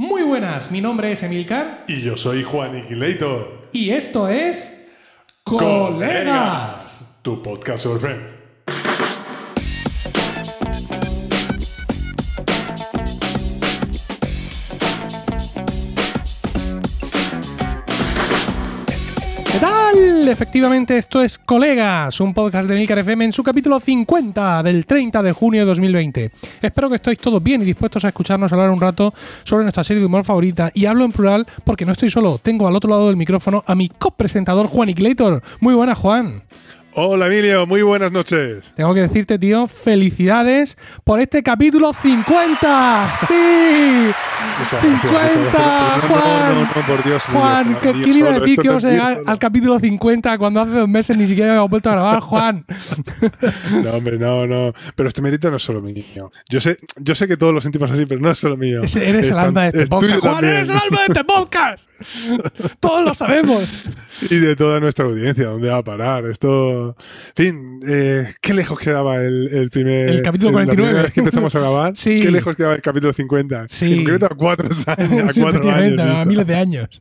Muy buenas, mi nombre es Emilcar Y yo soy Juan Iquilator. y esto es Colegas. Tu podcast sobre Friends. Efectivamente, esto es Colegas, un podcast de Milcar FM en su capítulo 50 del 30 de junio de 2020. Espero que estéis todos bien y dispuestos a escucharnos hablar un rato sobre nuestra serie de humor favorita. Y hablo en plural porque no estoy solo, tengo al otro lado del micrófono a mi copresentador Juan Iquilator. Muy buena, Juan. Hola Emilio, muy buenas noches. Tengo que decirte, tío, felicidades por este capítulo 50. ¡Sí! Muchas 50, gracias, muchas gracias. No, no, Juan. no, no, por Dios. Juan, estaba ¿qué- yo ¿quién iba a decir que no íbamos a llegar al capítulo 50 cuando hace dos meses ni siquiera habíamos vuelto a grabar, Juan? No, hombre, no, no. Pero este mérito no es solo mío. Yo sé, yo sé que todos lo sentimos así, pero no es solo mío. Eres Es el tan- alma de este podcast. Juan, también. eres el alma de este podcast. Todos lo sabemos. Y de toda nuestra audiencia, ¿dónde va a parar? Esto. En fin, eh, ¿qué lejos quedaba el, el primer. El capítulo la 49. primera vez que empezamos a grabar? Sí. ¿Qué lejos quedaba el capítulo 50? Sí. En concreto a cuatro años. A cuatro años. a miles de años.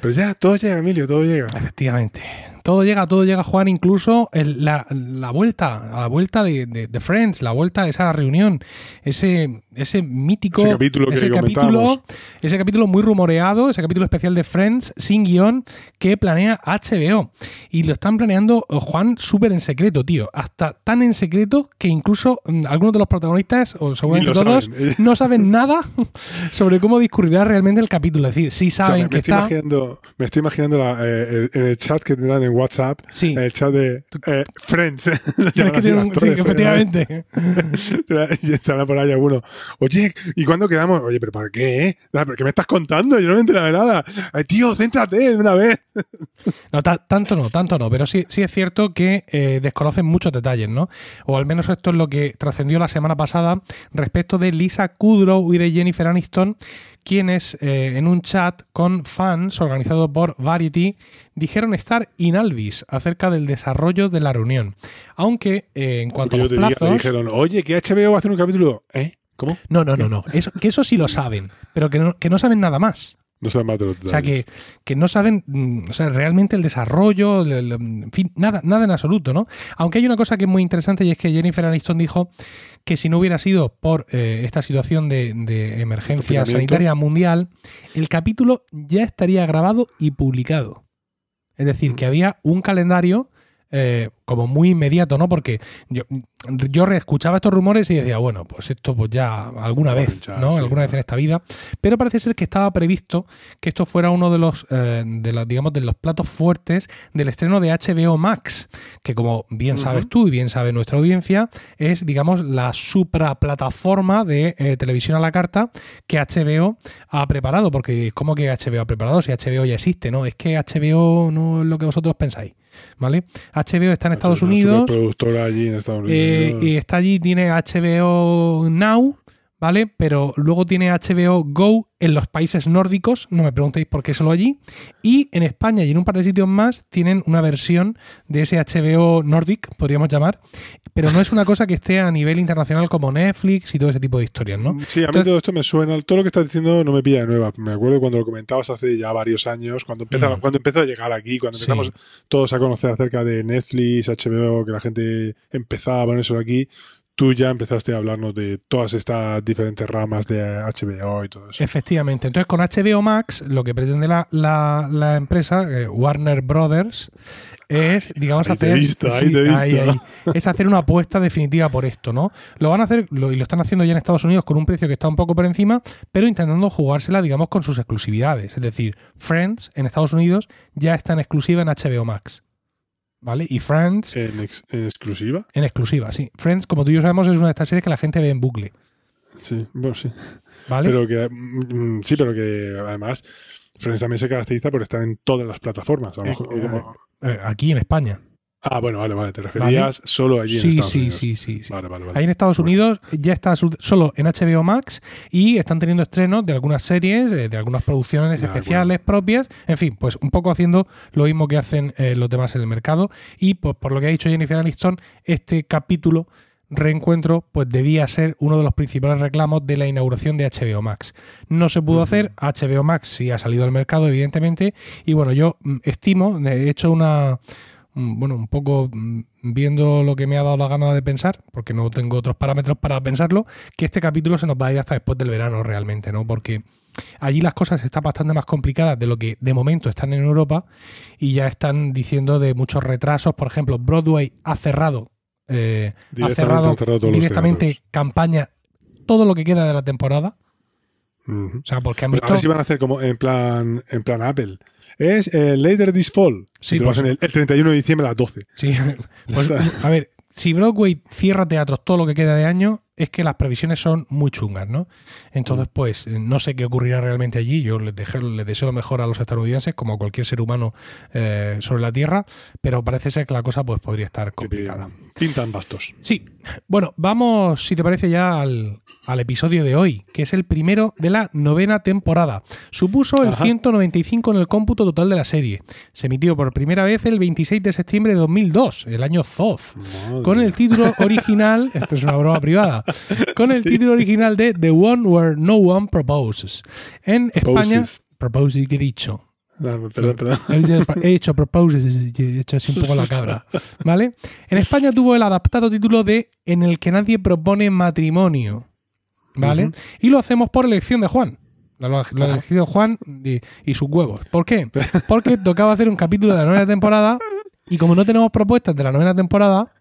Pero ya, todo llega, Emilio, todo llega. Efectivamente. Todo llega, todo llega, Juan, incluso el- la, la vuelta, a la vuelta de, de- de Friends, la vuelta a esa reunión, ese, ese mítico Ese capítulo que ese capítulo, ese capítulo muy rumoreado, ese capítulo especial de Friends sin guion que planea HBO. Y lo están planeando, eh, Juan, súper en secreto, tío. Hasta tan en secreto que incluso mm, algunos de los protagonistas, o seguramente todos, saben. no saben nada sobre cómo discurrirá realmente el capítulo. Es decir, sí O sea, saben me, que me estoy está... imaginando, me estoy imaginando la- eh, el, en el chat que tendrán en WhatsApp, Sí. el chat de eh, Friends. que tiene un- sí, efectivamente. y estará por ahí alguno. Oye, ¿y cuándo quedamos? Oye, ¿pero para qué? eh? Ah, ¿Pero qué me estás contando? Yo no me entero de nada. Ay, tío, céntrate de una vez. No, ta- tanto no, tanto no, pero sí, sí es cierto que eh, desconocen muchos detalles, ¿no? O al menos esto es lo que trascendió la semana pasada respecto de Lisa Kudrow y de Jennifer Aniston, quienes eh, en un chat con fans organizado por Variety dijeron estar inalvis acerca del desarrollo de la reunión. Aunque eh, en cuanto a yo los plazos... dijeron, oye, que HBO va a hacer un capítulo. ¿Eh? ¿Cómo? No, no, no, no. Eso, que eso sí lo saben, pero que no, que no saben nada más. No saben más de los O sea, detalles. que, que no saben mm, o sea, realmente el desarrollo, el- el- en fin, nada, nada en absoluto, ¿no? Aunque hay una cosa que es muy interesante y es que Jennifer Aniston dijo que si no hubiera sido por eh, esta situación de, de emergencia sanitaria mundial, el capítulo ya estaría grabado y publicado. Es decir, que había un calendario eh, como muy inmediato, ¿no? Porque yo, yo reescuchaba estos rumores y decía, bueno, pues esto pues ya alguna vez, ¿no? sí, alguna vez en esta vida. Pero parece ser que estaba previsto que esto fuera uno de los, eh, de los, digamos, de los platos fuertes del estreno de HBO Max, que como bien sabes tú y bien sabe nuestra audiencia, es, digamos, la supraplataforma de eh, televisión a la carta que HBO ha preparado, porque ¿cómo que HBO ha preparado? Si HBO ya existe, ¿no? Es que HBO no es lo que vosotros pensáis, ¿vale? HBO está en Estados Es una Unidos. superproductora allí en Estados Eh, Unidos. y está allí, tiene HBO Now, ¿vale? Pero luego tiene HBO Go en los países nórdicos, no me preguntéis por qué solo allí. Y en España y en un par de sitios más tienen una versión de ese HBO Nordic, podríamos llamar, pero no es una cosa que esté a nivel internacional como Netflix y todo ese tipo de historias, ¿no? Sí, a mí Entonces- todo esto me suena. Todo lo que estás diciendo no me pilla de nueva. Me acuerdo cuando lo comentabas hace ya varios años, cuando empezó, Mm. cuando empezó a llegar aquí, cuando Sí. empezamos todos a conocer acerca de Netflix, HBO, que la gente empezaba a ponérselo aquí. Tú ya empezaste a hablarnos de todas estas diferentes ramas de HBO y todo eso. Efectivamente. Entonces, con HBO Max, lo que pretende la, la- la empresa, eh, Warner Brothers, es, digamos, Ahí te he hacer. visto, ahí te he visto. es hacer una apuesta definitiva por esto, ¿no? Lo van a hacer, lo- y lo están haciendo ya en Estados Unidos con un precio que está un poco por encima, pero intentando jugársela, digamos, con sus exclusividades. Es decir, Friends en Estados Unidos ya está en exclusiva en HBO Max. ¿Vale? Y Friends En, ex- en exclusiva. en exclusiva, sí. Friends, como tú y yo sabemos, es una de estas series que la gente ve en bucle. Sí, bueno, sí. ¿Vale? Pero que, mm, sí, pero que además Friends también se caracteriza por estar en todas las plataformas. A lo Eh, mejor- eh, como- Eh, aquí en España. Ah, bueno, vale, vale. Te referías solo allí en Sí, Estados sí, Unidos. sí, sí, sí. Vale, vale, vale. Ahí en Estados Bueno. Unidos ya está solo en HBO Max y están teniendo estrenos de algunas series, eh, de algunas producciones especiales propias. En fin, pues un poco haciendo lo mismo que hacen eh, los demás en el mercado. Y pues, por lo que ha dicho Jennifer Aniston, este capítulo reencuentro pues debía ser uno de los principales reclamos de la inauguración de HBO Max. No se pudo hacer, HBO Max sí ha salido al mercado evidentemente y bueno, yo mm, estimo, he hecho una bueno, un poco mm, viendo lo que me ha dado la gana de pensar, porque no tengo otros parámetros para pensarlo, que este capítulo se nos va a ir hasta después del verano realmente, ¿no? Porque allí las cosas están bastante más complicadas de lo que de momento están en Europa y ya están diciendo de muchos retrasos. Por ejemplo, Broadway ha cerrado eh, ha cerrado, directamente campaña todo lo que queda de la temporada. O sea, porque han visto... a ver si van a hacer como en plan, en plan Apple. Es eh, Later This Fall. Sí, pues, el, 31 de diciembre a las 12. Sí, pues, a ver, si Broadway cierra teatros todo lo que queda de año, es que las previsiones son muy chungas, ¿no? Entonces, mm. pues no sé qué ocurrirá realmente allí. Yo les, deseo lo mejor a los estadounidenses, como a cualquier ser humano eh, sobre la Tierra, pero parece ser que la cosa pues, podría estar complicada. Pintan bastos. Sí. Bueno, vamos, si te parece, ya al, al episodio de hoy, que es el primero de la novena temporada. Supuso el 195 en el cómputo total de la serie. Se emitió por primera vez el 26 de septiembre de 2002, el año Zoth, con el título original, esto es una broma privada, con el título original de The One Where No One Proposes. En España, proposes, ¿qué he dicho? perdón, perdón. He hecho proposes, he hecho así un poco la cabra. ¿Vale? En España tuvo el adaptado título de En el que nadie propone matrimonio. ¿vale? Y lo hacemos por elección de Juan. Lo, ha decidido Juan y, sus huevos. ¿Por qué? Porque tocaba hacer un capítulo de la novena temporada y como no tenemos propuestas de la novena temporada,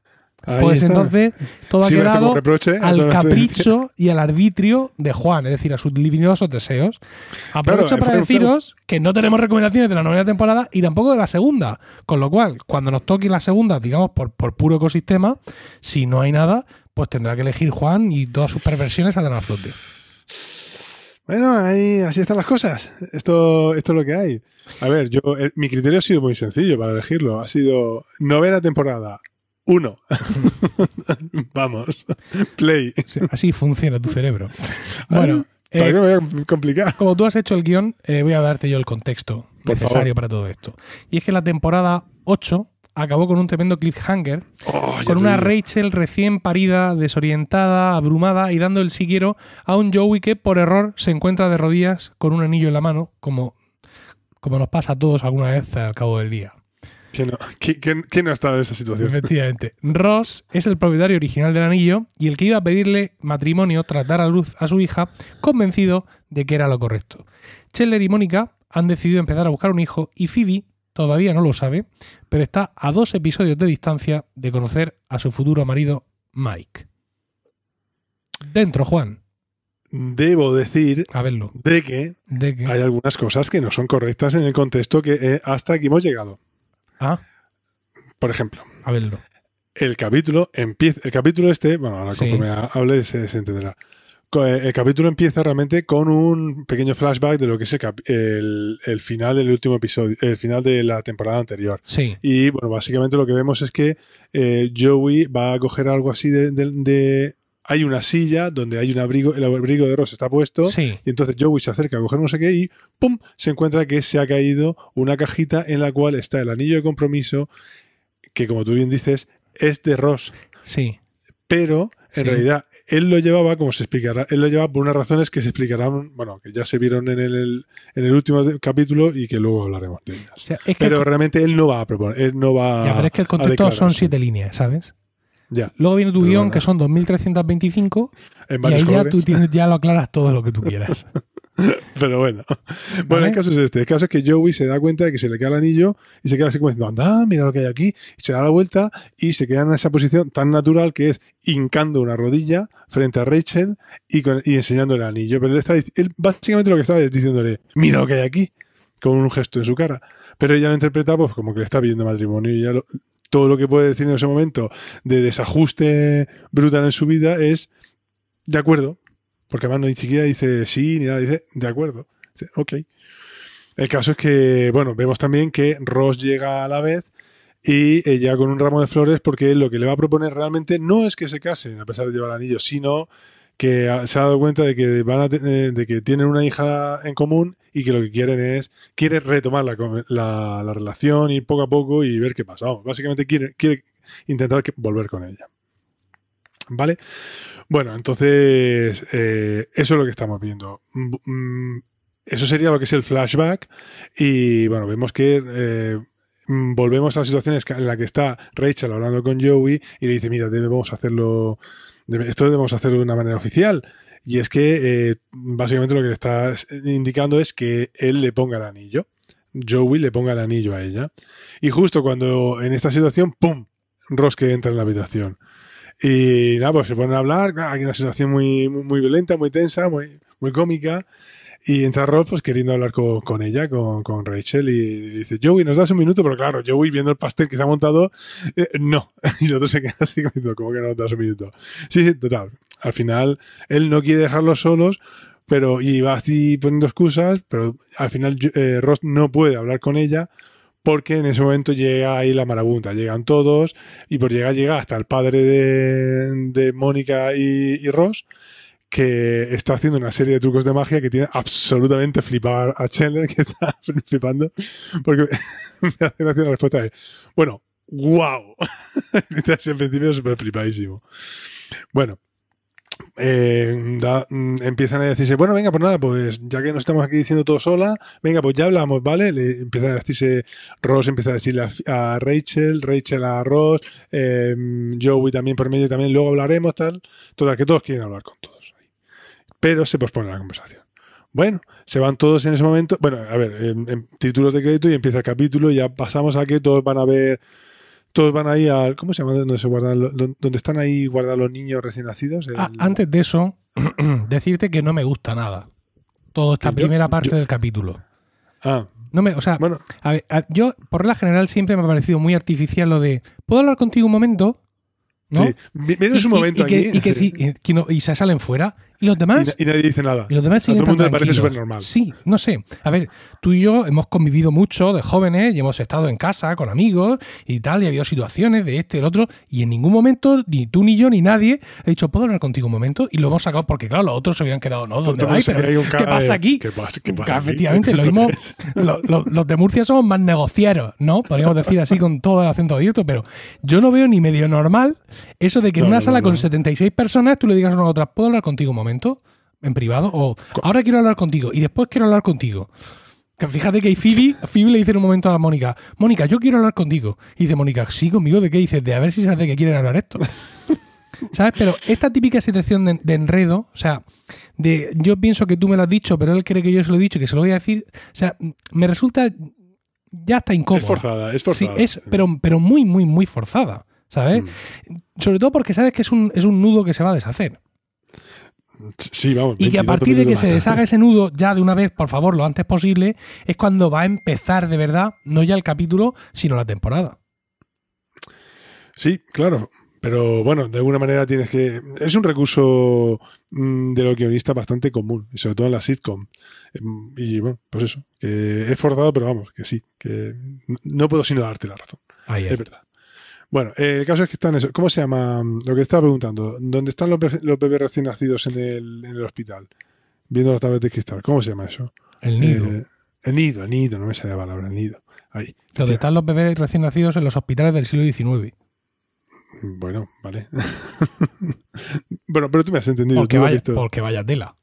pues entonces todo ha quedado al capricho y al arbitrio de Juan, es decir, a sus divinosos deseos. Aprovecho para deciros que no tenemos recomendaciones de la novena temporada y tampoco de la segunda. Con lo cual, cuando nos toque la segunda, digamos, por, por puro ecosistema, si no hay nada, pues tendrá que elegir Juan y todas sus perversiones saldrán a flote. Bueno, ahí, así están las cosas. Esto, esto es lo que hay. A ver, yo eh, mi criterio ha sido muy sencillo para elegirlo. Ha sido novena temporada. Uno. Vamos. Play. así funciona tu cerebro. Bueno. ¿Para eh, me voy a complicar? Como tú has hecho el guion, eh, voy a darte yo el contexto necesario para todo esto. Y es que la temporada 8 acabó con un tremendo cliffhanger, oh, con una Rachel recién parida, desorientada, abrumada y dando el siguiero a un Joey que por error se encuentra de rodillas con un anillo en la mano, como, como nos pasa a todos alguna vez al cabo del día. ¿Quién no, ha estado en esa situación? Efectivamente. Ross es el propietario original del anillo y el que iba a pedirle matrimonio tras dar a luz a su hija, convencido de que era lo correcto. Chandler y Mónica han decidido empezar a buscar un hijo y Phoebe todavía no lo sabe, pero está a dos episodios de distancia de conocer a su futuro marido Mike. Dentro, Juan. Debo decir a verlo. De, que hay algunas cosas que no son correctas en el contexto que eh, hasta aquí hemos llegado. Ah. Por ejemplo. A verlo. El capítulo empieza. El capítulo este, bueno, ahora conforme hable se entenderá. Eh, el capítulo empieza realmente con un pequeño flashback de lo que es el, final del último episodio, el final de la temporada anterior. Sí. Y bueno, básicamente lo que vemos es que eh, Joey va a coger algo así de, hay una silla donde hay un abrigo, el abrigo de Ross está puesto, sí. y entonces Joey se acerca a coger no sé qué y ¡pum! se encuentra que se ha caído una cajita en la cual está el anillo de compromiso, que como tú bien dices, es de Ross. Sí. Pero en realidad, él lo llevaba, como se explicará, él lo llevaba por unas razones que se explicarán, bueno, que ya se vieron en el, en el último capítulo y que luego hablaremos de ellas. pero realmente él no va a proponer, él no va Ya, pero es que el contexto son siete líneas, ¿sabes? Ya. Luego viene tu guion, que son 2325, y ahí ya tú tienes, ya lo aclaras todo lo que tú quieras. Pero bueno. Bueno, el caso es este. El caso es que Joey se da cuenta de que se le queda el anillo y se queda así como diciendo, anda, mira lo que hay aquí. Y se da la vuelta y se queda en esa posición tan natural que es hincando una rodilla frente a Rachel y, y enseñando el anillo. Pero él, está, él básicamente lo que estaba es diciéndole, mira lo que hay aquí, con un gesto en su cara. Pero ella lo interpreta pues, como que le está pidiendo matrimonio y ya todo lo que puede decir en ese momento de desajuste brutal en su vida es, de acuerdo, porque además no ni siquiera dice sí ni nada, dice de acuerdo. Dice, ok. El caso es que, bueno, vemos también que Ross llega a la vez y ella con un ramo de flores porque lo que le va a proponer realmente no es que se casen a pesar de llevar anillo, sino que se ha dado cuenta de que van a de que tienen una hija en común y que lo que quieren es quiere retomar la, la, relación y poco a poco y ver qué pasa. básicamente quiere, quiere intentar volver con ella. ¿Vale? Bueno, entonces eh, eso es lo que estamos viendo. Mm, eso sería lo que es el flashback y bueno, vemos que eh, volvemos a la situación en la que está Rachel hablando con Joey y le dice, mira, debemos hacerlo, esto debemos hacerlo de una manera oficial. Y es que eh, básicamente lo que le está indicando es que él le ponga el anillo. Joey le ponga el anillo a ella. Y justo cuando en esta situación, ¡pum! Ross que entra en la habitación. Y nada, pues se ponen a hablar. Hay una situación muy, muy, violenta, muy tensa, muy, muy cómica. Y entra Ross pues queriendo hablar con, ella, con, con, Rachel, y dice, Joey, ¿nos das un minuto? Pero claro, Joey viendo el pastel que se ha montado, eh, no. Y el otro se queda así como, ¿cómo que no nos das un minuto? Sí, sí, total. Al final, él no quiere dejarlos solos, pero y va así poniendo excusas, pero al final eh, Ross no puede hablar con ella porque en ese momento llega ahí la marabunta, llegan todos y por llegar llega hasta el padre de, Mónica y, Ross que está haciendo una serie de trucos de magia que tiene absolutamente flipar a Chandler, que está flipando, porque me hace gracia la respuesta de, bueno, wow. En principio súper flipadísimo. Bueno, eh, mm, empiezan a decirse, bueno, venga, pues nada, pues ya que nos estamos aquí diciendo todo sola, venga, pues ya hablamos, ¿vale? Le empiezan a decirse, Ross empieza a decirle a, Rachel, Rachel a Ross, eh, Joey también por medio, también luego hablaremos, tal. Total, que todos quieren hablar con todos. Pero se pospone la conversación. Bueno, se van todos en ese momento. Bueno, a ver, en títulos de crédito y empieza el capítulo y ya pasamos a que todos van a ver todos van ahí al. ¿Cómo se llama? Donde, se guardan, donde están ahí guardados los niños recién nacidos. Ah, antes de eso, decirte que no me gusta nada. Toda esta primera parte del capítulo. Ah. No me, o sea, bueno. a ver, yo, por regla general, siempre me ha parecido muy artificial lo de. ¿Puedo hablar contigo un momento? ¿no? Sí, menos un momento y, y que, sí, y, se salen fuera. ¿Y los demás? Y, nadie dice nada. Y los demás a todo el mundo le parece súper normal. Sí, no sé. A ver, tú y yo hemos convivido mucho de jóvenes y hemos estado en casa con amigos y tal, y ha habido situaciones de este y el otro, y en ningún momento, ni tú ni yo ni nadie, he dicho, ¿puedo hablar contigo un momento? Y lo hemos sacado porque, claro, los otros se habían quedado, ¿no? ¿Dónde vais? Pero, ¿Qué pasa aquí? ¿Qué pasa, qué pasa Efectivamente, lo mismo. los, de Murcia somos más negocieros, ¿no? Podríamos decir así con todo el acento abierto, pero yo no veo ni medio normal eso de que en una sala con 76 personas tú le digas a una otra, ¿puedo hablar contigo un momento? En privado o ahora quiero hablar contigo y después quiero hablar contigo. fíjate que Phoebe, Phoebe le dice en un momento a Mónica, Mónica, yo quiero hablar contigo. Y dice Mónica, sí, conmigo, ¿de qué? dices? de a ver si sabes de qué quieren hablar esto. ¿Sabes? Pero esta típica situación de, enredo, o sea, de yo pienso que tú me lo has dicho, pero él cree que yo se lo he dicho, que se lo voy a decir, o sea, me resulta ya está incómodo. Es forzada, es forzada. Sí, es, pero, pero muy, muy, muy forzada, ¿sabes? Mm. Sobre todo porque sabes que es un, es un nudo que se va a deshacer. Sí, vamos. Y que a partir de que se deshaga ese nudo ya de una vez, por favor, lo antes posible, es cuando va a empezar de verdad, no ya el capítulo, sino la temporada. Sí, claro. Pero bueno, de alguna manera tienes que. Es un recurso mm, de los guionistas bastante común, y sobre todo en la sitcom. Em, y bueno, pues eso, que es forzado, pero vamos, que sí, que no puedo sino darte la razón. es verdad. Bueno, eh, el caso es que están eso. ¿Cómo se llama? Lo que estaba preguntando. ¿Dónde están los, bebés recién nacidos en el, en el hospital? Viendo las tablas de cristal. ¿Cómo se llama eso? El nido. Eh, el nido, el nido, no me sale la palabra, el nido. Ahí. Donde están los bebés recién nacidos en los hospitales del siglo XIX. Bueno, vale. bueno, pero tú me has entendido. Porque, vaya, porque vaya tela.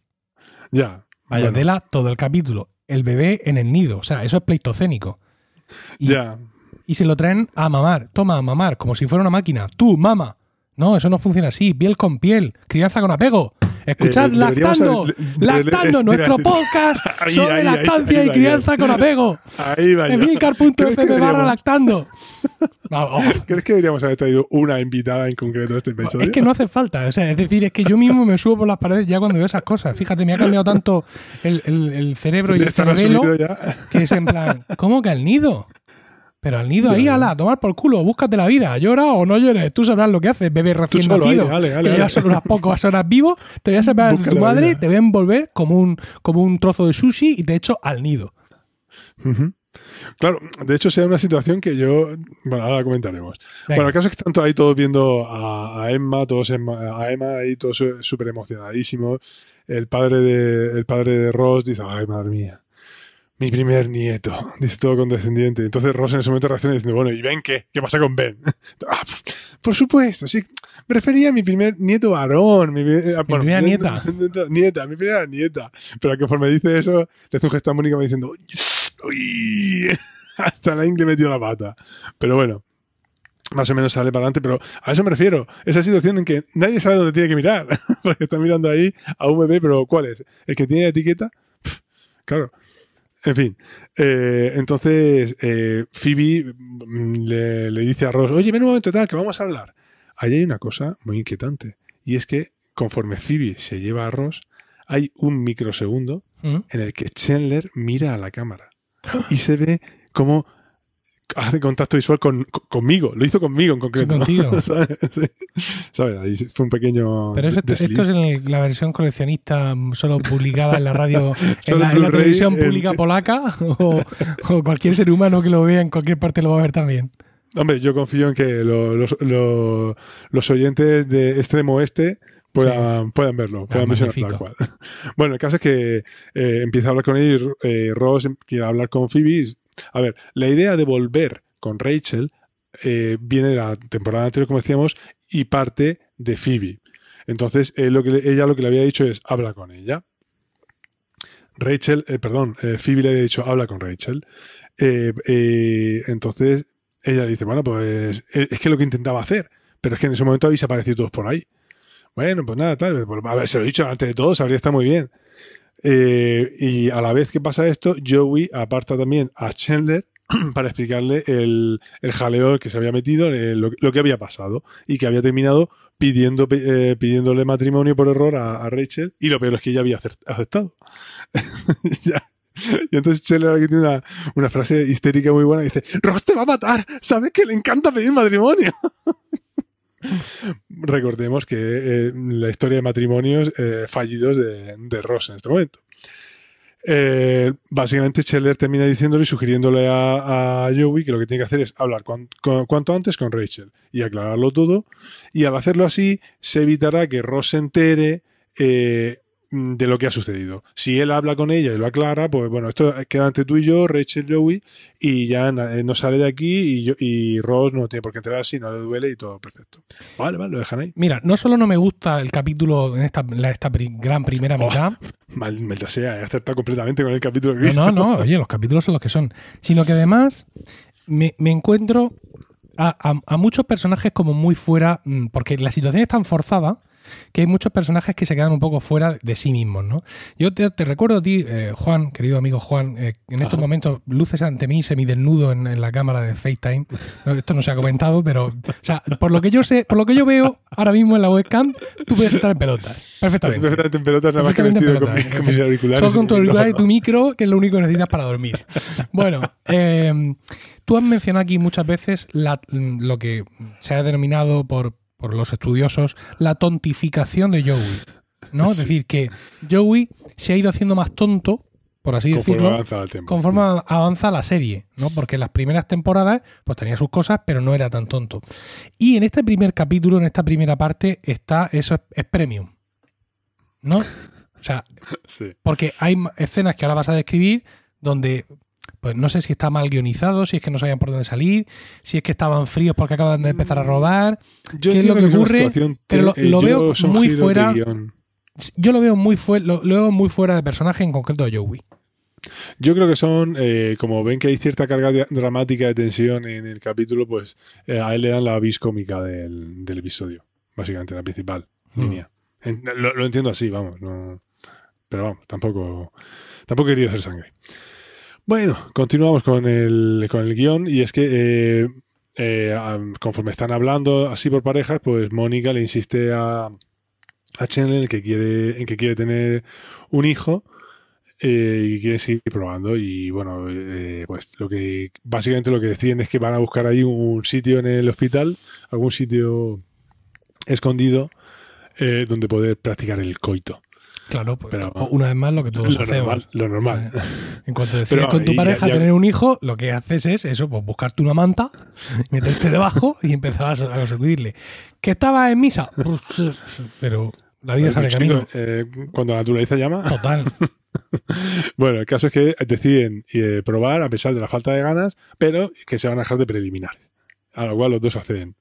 Ya. Vaya tela todo el capítulo. El bebé en el nido. O sea, eso es pleistocénico. ya y se lo traen a mamar. Toma, a mamar, como si fuera una máquina. Tú, mama. No, eso no funciona así. Piel con piel. Crianza con apego. Escuchad eh, Lactando. lactando, nuestro podcast sobre lactancia y crianza con apego. Ahí va. Emilcar.fm barra lactando. ¿Crees que deberíamos haber traído una invitada en concreto a este episodio? Es que no hace falta. O sea, es decir, es que yo mismo me subo por las paredes ya cuando veo esas cosas. Fíjate, me ha cambiado tanto el, el cerebro y el cerebelo que es en plan, ¿cómo que al nido? Pero al nido ahí, ala, tomar por culo, búscate la vida, llora o no llores, tú sabrás lo que haces, bebé recién nacido. que llevas solo unas pocas horas vivo, te voy a separar de tu madre, te voy a envolver como un, como un trozo de sushi y te echo al nido. Claro, de hecho, sea una situación que yo. Bueno, ahora comentaremos. Bueno, el caso es que están ahí todos viendo a, Emma, todos a Emma ahí todos súper emocionadísimos. El padre de, el padre de Ross dice: Ay, madre mía mi primer nieto, dice todo condescendiente. Entonces Ross en ese momento reacciona diciendo, bueno, ¿y Ben qué? ¿Qué pasa con Ben? Ah, por supuesto, sí. Me refería a mi primer nieto varón. Mi, eh, primera nieta. Nieta, mi primera nieta. Pero conforme dice eso, le hace un gesto a Mónica diciendo, uy, hasta la ingle metió la pata. Pero bueno, más o menos sale para adelante, pero a eso me refiero. Esa situación en que nadie sabe dónde tiene que mirar. Porque está mirando ahí a un bebé, pero ¿cuál es? ¿El que tiene etiqueta? claro. En fin, eh, entonces eh, Phoebe mm, le, dice a Ross, oye, ven un momento tal, que vamos a hablar. Ahí hay una cosa muy inquietante, y es que conforme Phoebe se lleva a Ross, hay un microsegundo ¿Mm? en el que Chandler mira a la cámara y se ve como hace contacto visual con, conmigo. Lo hizo conmigo en concreto. contigo. ¿Sabes? Ahí fue un pequeño. Pero esto es en la versión coleccionista mm, solo publicada en la radio, en, la, televisión pública polaca o, cualquier ser humano que lo vea en cualquier parte lo va a ver también. Hombre, yo confío en que los, los, oyentes de extremo oeste puedan, puedan verlo, puedan verlo tal cual. Bueno, el caso es que eh, empieza a hablar con y eh, Ross quiere hablar con Phoebe a ver, la idea de volver con Rachel eh, viene de la temporada anterior, como decíamos, y parte de Phoebe. Entonces, lo que, ella lo que le había dicho es, habla con ella. Rachel, eh, perdón, eh, Phoebe le había dicho, habla con Rachel. entonces, ella dice, bueno, pues es que lo que intentaba hacer, pero es que en ese momento habéis aparecido todos por ahí. Bueno, pues nada, tal, pues, a ver, se lo he dicho antes de todos, habría estado muy bien. Eh, y a la vez que pasa esto, Joey aparta también a Chandler para explicarle el, el jaleo que se había metido, lo, que había pasado y que había terminado pidiendo, eh, pidiéndole matrimonio por error a, Rachel y lo peor es que ella había aceptado. Y entonces Chandler aquí tiene una, una, frase histérica muy buena. Dice, Ross te va a matar, sabes que le encanta pedir matrimonio. Recordemos que eh, la historia de matrimonios eh, fallidos de, Ross en este momento. Eh, básicamente, Scheller termina diciéndole y sugiriéndole a, Joey que lo que tiene que hacer es hablar cuanto antes con Rachel y aclararlo todo. Y al hacerlo así, se evitará que Ross se entere de lo que ha sucedido. Si él habla con ella y lo aclara, pues bueno, esto queda entre tú y yo, Rachel Joey, y ya eh, no sale de aquí y, y Ross no tiene por qué entrar así, no le duele y todo perfecto. Vale, vale, lo dejan ahí. Mira, no solo no me gusta el capítulo en esta, esta gran primera oh, mitad. Mal, sea, he completamente con el capítulo que he visto. No, no, oye, los capítulos son los que son. Sino que además me, encuentro a, a muchos personajes como muy fuera, mm, porque la situación es tan forzada que hay muchos personajes que se quedan un poco fuera de sí mismos, ¿no? Yo te, recuerdo a ti, eh, Juan, querido amigo Juan, eh, en estos momentos luces ante mí semidesnudo en, en la cámara de FaceTime. esto no se ha comentado, pero, o sea, por lo que yo sé, por lo que yo veo ahora mismo en la webcam, tú puedes estar en pelotas. Perfectamente. Perfectamente en pelotas, nada más que vestido con, mis auriculares. Solo con tu auricular y tu micro, que es lo único que necesitas para dormir. Bueno, eh, tú has mencionado aquí muchas veces lo que se ha denominado por por los estudiosos, la tontificación de Joey. ¿no? Es decir, que Joey se ha ido haciendo más tonto, por así decirlo, conforme avanza la serie, ¿no? Porque en las primeras temporadas pues tenía sus cosas, pero no era tan tonto. Y en este primer capítulo, en esta primera parte, está eso es, premium. ¿No? O sea, porque hay escenas que ahora vas a describir donde pues no sé si está mal guionizado, si es que no sabían por dónde salir, si es que estaban fríos porque acaban de empezar a mm, robar, qué es lo que ocurre, pero lo, veo muy fuera. Yo lo veo muy, lo, veo muy fuera de personaje, en concreto de Joey. Yo creo que son, eh, como ven que hay cierta carga dramática de tensión en el capítulo, pues eh, a él le dan la vis cómica del, episodio, básicamente, la principal mm. línea. lo, entiendo así, vamos, pero vamos, tampoco, tampoco quería hacer sangre. Bueno, continuamos con el, con el guion y es que eh, eh, conforme están hablando así por parejas, pues Mónica le insiste a, a que quiere, en que quiere tener un hijo eh, y quiere seguir probando y bueno, pues lo que básicamente lo que deciden es que van a buscar ahí un sitio en el hospital, algún sitio escondido donde poder practicar el coito. Claro, pues, una vez más lo que todos hacemos. lo normal. En cuanto decides con tu pareja tener un hijo, lo que haces es eso, pues buscarte una manta, meterte debajo y empezar a, a ¿Que estaba en misa? Pues, pero La vida sale camino. Eh, cuando la naturaleza llama. Total. bueno, el caso es que deciden eh, probar a pesar de la falta de ganas, pero que se van a dejar de preliminares. A lo cual los dos acceden.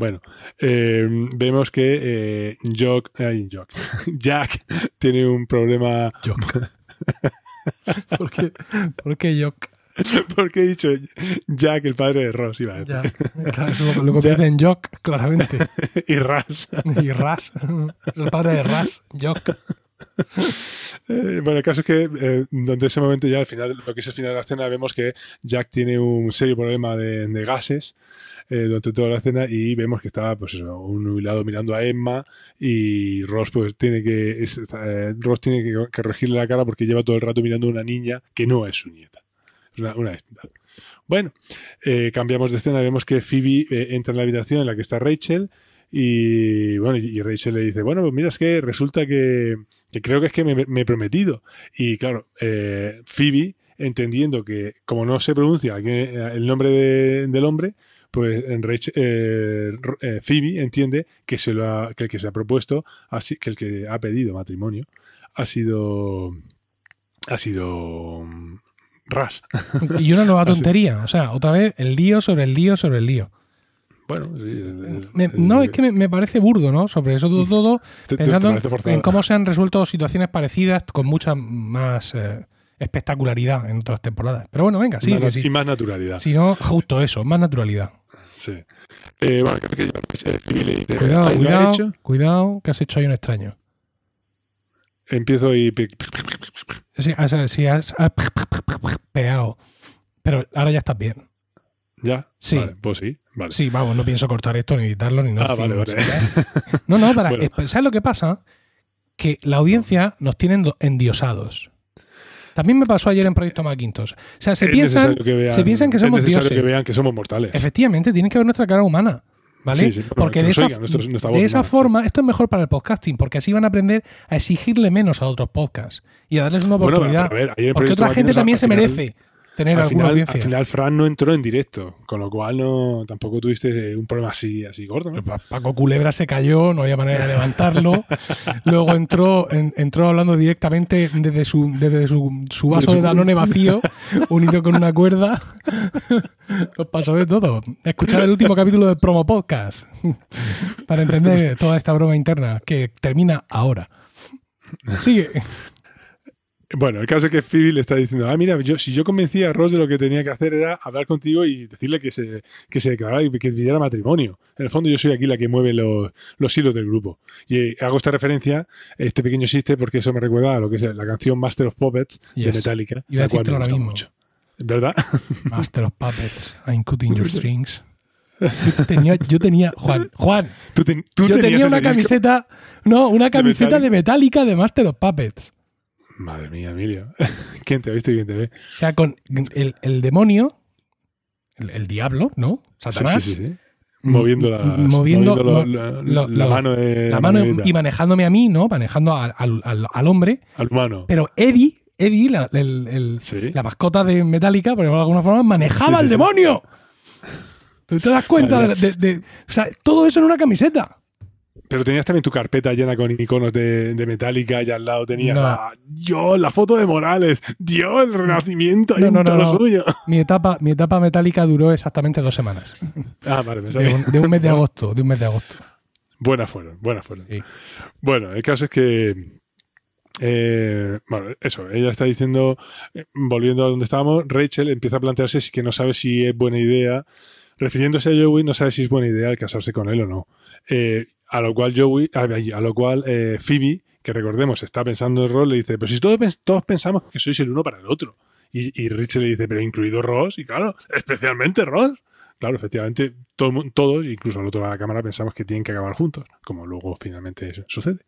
Bueno, eh, vemos que Jock, Jock, Jack tiene un problema. Jock. ¿Por qué, ¿Por qué Jock? Porque he dicho Jack, el padre de Ross, iba a decir. claro, lo, lo convierte en Jock, claramente. y Ras. y Ras. Es el padre de Ras, Jock. Eh, bueno, el caso es que eh, durante ese momento ya al final, lo que es el final de la escena, vemos que Jack tiene un serio problema de, gases eh, durante toda la escena y vemos que está, pues eso, un lado mirando a Emma y Ross pues tiene que Ross tiene que, que regirle la cara porque lleva todo el rato mirando a una niña que no es su nieta. Una, Bueno, eh, cambiamos de escena, vemos que Phoebe eh, entra en la habitación en la que está Rachel y bueno, y Rachel le dice, bueno, pues mira, es que resulta que, creo que es que me, he prometido. Y claro, eh, Phoebe, entendiendo que como no se pronuncia el nombre del hombre, pues Rachel, Phoebe entiende que, se lo que el que se ha propuesto, así, que el que ha pedido matrimonio, ha sido ha sido ras. Y una nueva tontería. O sea, otra vez el lío sobre el lío sobre el lío. Bueno, no, es que me, parece burdo, ¿no? Sobre eso todo, todo pensando en cómo se han resuelto situaciones parecidas con mucha más eh, espectacularidad en otras temporadas. Pero bueno, venga, sí. Y más, naturalidad. Si no, justo eso, más naturalidad. Sí. Eh, bueno, cuidado, cuidado, cuidado, que has hecho ahí un extraño. Empiezo y Sí, has, peado. Pero ahora ya estás bien. ¿Ya? Sí. pues sí. Vale. Sí, vamos, no pienso cortar esto, ni editarlo, ni nada. Ah, vale, vale. No, no, para. ¿Sabes lo que pasa? Que la audiencia nos tiene endiosados. También me pasó ayer en Proyecto Macintosh. O sea, se, piensan que, se piensan que somos es dioses. que vean que somos mortales. Efectivamente, tienen que ver nuestra cara humana. ¿Vale? porque de esa, forma, esto es mejor para el podcasting, porque así van a aprender a exigirle menos a otros podcasts y a darles una oportunidad. porque otra gente también se merece tener al alguna final, audiencia. Al final, Fran no entró en directo, con lo cual no tampoco tuviste un problema así, así gordo. Paco Culebra se cayó, no había manera de levantarlo. Luego entró, entró hablando directamente desde su, desde su, su vaso de Danone vacío, unido con una cuerda. Nos pasó de todo. Escuchar el último capítulo del promo podcast para entender toda esta broma interna que termina ahora. Sigue. Bueno, el caso es que Phoebe le está diciendo, ah, mira, yo, si yo convencía a Ross de lo que tenía que hacer era hablar contigo y decirle que se, que se declarara y que pidiera matrimonio. En el fondo yo soy aquí la que mueve los, los hilos del grupo. Y eh, hago esta referencia, este pequeño chiste, porque eso me recuerda a lo que es la canción Master of Puppets de Metallica. la cual me gusta mucho. ¿Verdad? Master of Puppets, I'm cutting your strings. Yo tenía, yo tenía Juan, Juan, ¿Tú, yo tenía una camiseta, no, una camiseta de Metallica de Master of Puppets. Madre mía, Emilio. ¿Quién te ha visto y quién te ve? O sea, con el, demonio, el, diablo, ¿no? Satanás. Sí, sí, sí. Moviendo, la, mano, la mano y manejándome a mí, ¿no? Manejando al, hombre. Al humano. Pero Eddie, Eddie, la, la mascota de Metallica, por ejemplo, de alguna forma, manejaba al demonio. ¿Tú te das cuenta de, O sea, todo eso en una camiseta. Pero tenías también tu carpeta llena con iconos de, de Metallica y al lado tenías yo, la foto de Morales, Dios, el renacimiento, no, no, no, suyo. Mi etapa, mi etapa metálica duró exactamente dos semanas. Ah, vale, me de, un, de, un, mes de agosto, de un mes de agosto. Buenas fueron, buenas fueron. Bueno, el caso es que eh, bueno, eso, ella está diciendo, eh, volviendo a donde estábamos, Rachel empieza a plantearse si que no sabe si es buena idea, refiriéndose a Joey, no sabe si es buena idea el casarse con él o no. Eh, a lo cual Joey, a, lo cual eh, Phoebe, que recordemos, está pensando en Ross, le dice, pero si todos, todos pensamos que sois el uno para el otro. Y, y Rich le dice, pero incluido Ross, y claro, especialmente Ross. Claro, efectivamente, todo, todos, incluso al otro lado de la cámara, pensamos que tienen que acabar juntos, como luego finalmente sucede.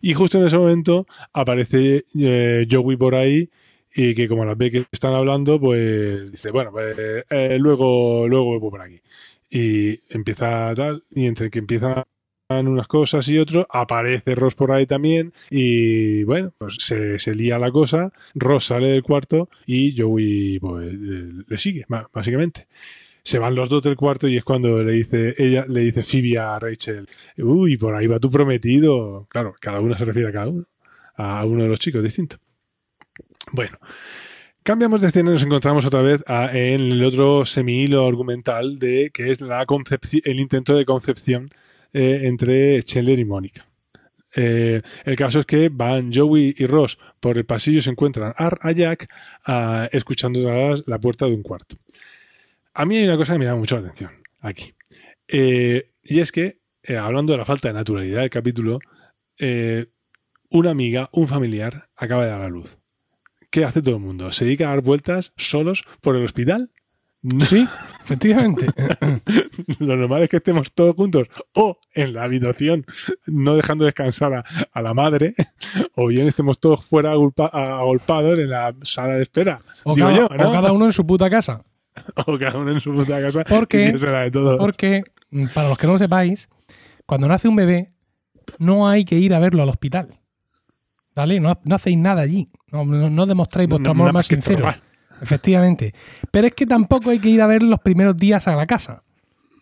Y justo en ese momento aparece eh, Joey por ahí y que como las ve que están hablando, pues dice, bueno, pues eh, luego, luego vuelvo por aquí. Y empieza tal, y entre que empiezan unas cosas y otros, aparece Ross por ahí también y bueno, pues se, se lía la cosa, Ross sale del cuarto y Joey pues, le sigue, básicamente. se van los dos del cuarto y es cuando le dice, ella le dice Phoebe a Rachel, uy, por ahí va tu prometido. Claro, cada uno se refiere a cada uno, a uno de los chicos distinto. Bueno, cambiamos de escena y nos encontramos otra vez en el otro semi-hilo argumental de que es la el intento de concepción eh, entre Chandler y Mónica. Eh, el caso es que van Joey y Ross por el pasillo y se encuentran a, Jack escuchando la, puerta de un cuarto. A mí hay una cosa que me llama mucho la atención aquí. Eh, y es que, hablando de la falta de naturalidad del capítulo, una amiga, un familiar, acaba de dar a luz. ¿Qué hace todo el mundo? ¿Se dedica a dar vueltas solos por el hospital? Sí, efectivamente. Lo normal es que estemos todos juntos o en la habitación, no dejando descansar a, la madre, o bien estemos todos fuera agolpados en la sala de espera. O, cada, uno en su puta casa. O cada uno en su puta casa. Porque, porque, mm, para los que no lo sepáis, cuando nace un bebé, no hay que ir a verlo al hospital. ¿Vale? No, hacéis nada allí. No, demostráis vuestro amor más sincero. Efectivamente. Pero es que tampoco hay que ir a ver los primeros días a la casa.